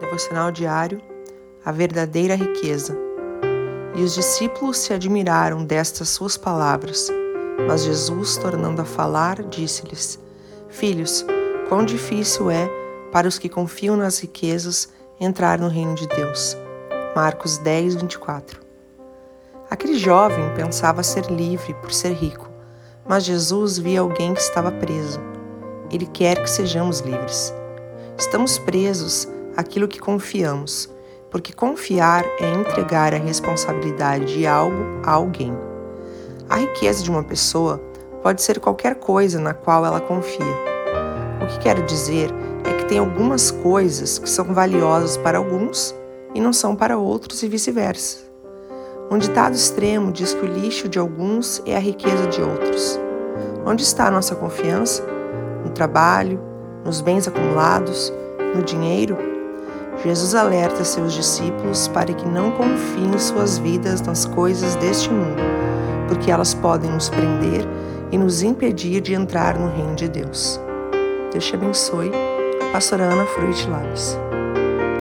Devocional diário A verdadeira riqueza. E os discípulos se admiraram destas suas palavras. Mas Jesus, tornando a falar, disse-lhes: Filhos, quão difícil é para os que confiam nas riquezas entrar no reino de Deus. Marcos 10, 24. Aquele jovem pensava ser livre por ser rico, mas Jesus via alguém que estava preso. Ele quer que sejamos livres. Estamos presos àquilo que confiamos, porque confiar é entregar a responsabilidade de algo a alguém. A riqueza de uma pessoa pode ser qualquer coisa na qual ela confia. O que quero dizer é que tem algumas coisas que são valiosas para alguns e não são para outros e vice-versa. Um ditado extremo diz que o lixo de alguns é a riqueza de outros. Onde está a nossa confiança? No trabalho, nos bens acumulados, no dinheiro? Jesus alerta seus discípulos para que não confiem suas vidas nas coisas deste mundo, porque elas podem nos prender e nos impedir de entrar no reino de Deus. Deus te abençoe. Pastora Ana Fruit Labs.